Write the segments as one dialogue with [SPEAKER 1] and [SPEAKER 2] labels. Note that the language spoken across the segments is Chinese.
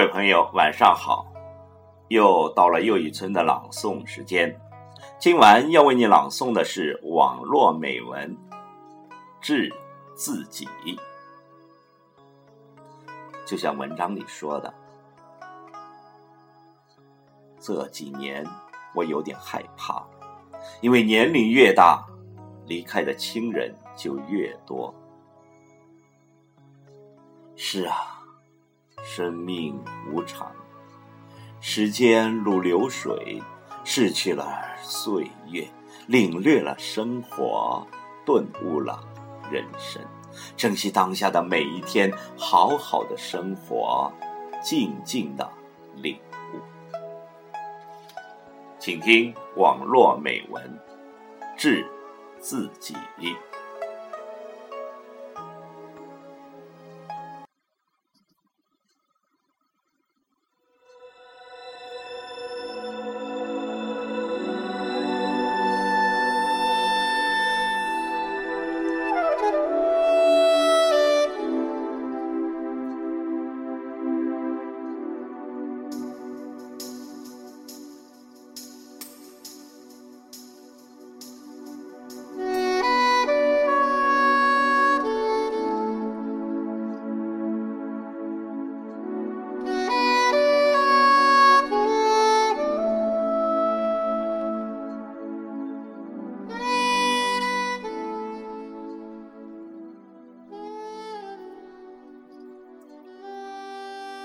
[SPEAKER 1] 各位朋友，晚上好！又到了又一村的朗诵时间。今晚要为你朗诵的是网络美文《致自己》。就像文章里说的，这几年我有点害怕，因为年龄越大，离开的亲人就越多。是啊。生命无常，时间如流水，逝去了岁月，领略了生活，顿悟了人生。珍惜当下的每一天，好好的生活，静静的领悟。请听网络美文，致自己。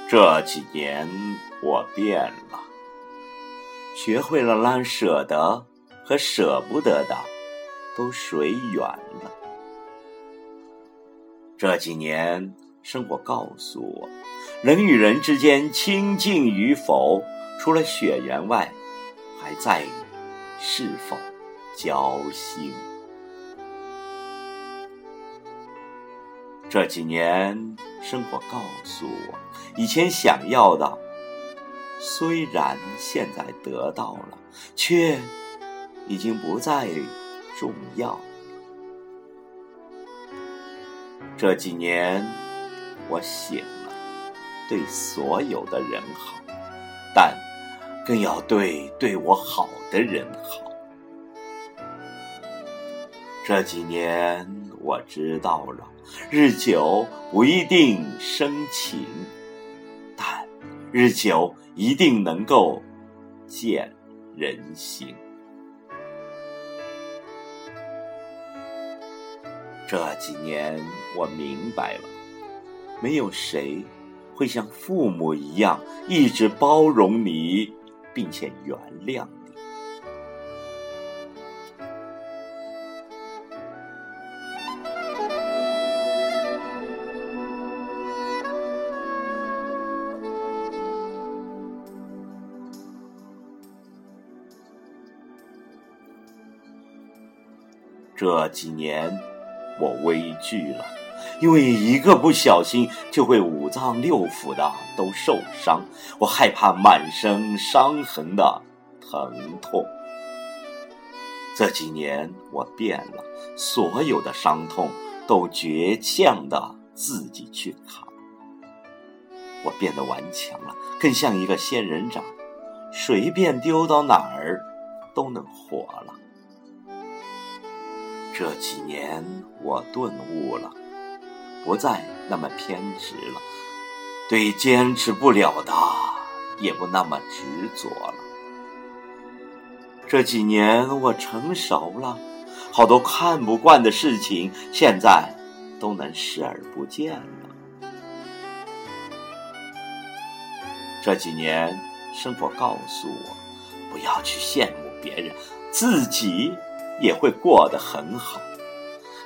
[SPEAKER 1] 这几年我变了，学会了让舍得和舍不得的都随缘了。这几年生活告诉我，人与人之间亲近与否，除了血缘外，还在于是否交心。这几年，生活告诉我，以前想要的，虽然现在得到了，却已经不再重要。这几年，我醒了，对所有的人好，但更要对对我好的人好。这几年，我知道了。日久不一定生情，日久一定能够见人心。这几年我明白了，没有谁会像父母一样一直包容你，并且原谅你。这几年，我畏惧了，因为一个不小心就会五脏六腑的都受伤。我害怕满身伤痕的疼痛。这几年我变了，所有的伤痛都倔强的自己去扛。我变得顽强了，更像一个仙人掌，随便丢到哪儿都能活了。这几年我顿悟了，不再那么偏执了，对坚持不了的也不那么执着了。这几年我成熟了，好多看不惯的事情现在都能视而不见了。这几年生活告诉我，不要去羡慕别人，自己。也会过得很好，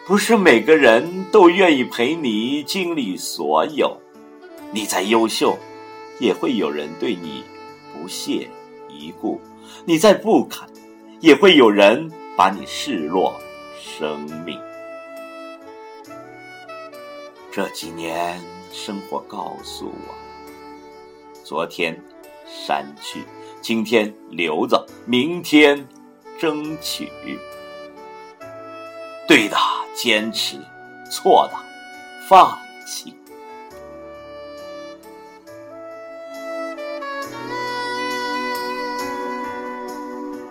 [SPEAKER 1] 不是每个人都愿意陪你经历所有。你再优秀，也会有人对你不屑一顾；你再不堪，也会有人把你视若生命。这几年，生活告诉我：昨天删去，今天留着，明天争取。对的坚持错的放弃。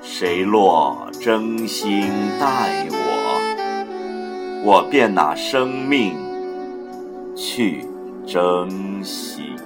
[SPEAKER 1] 谁若真心待我我便拿生命去珍惜。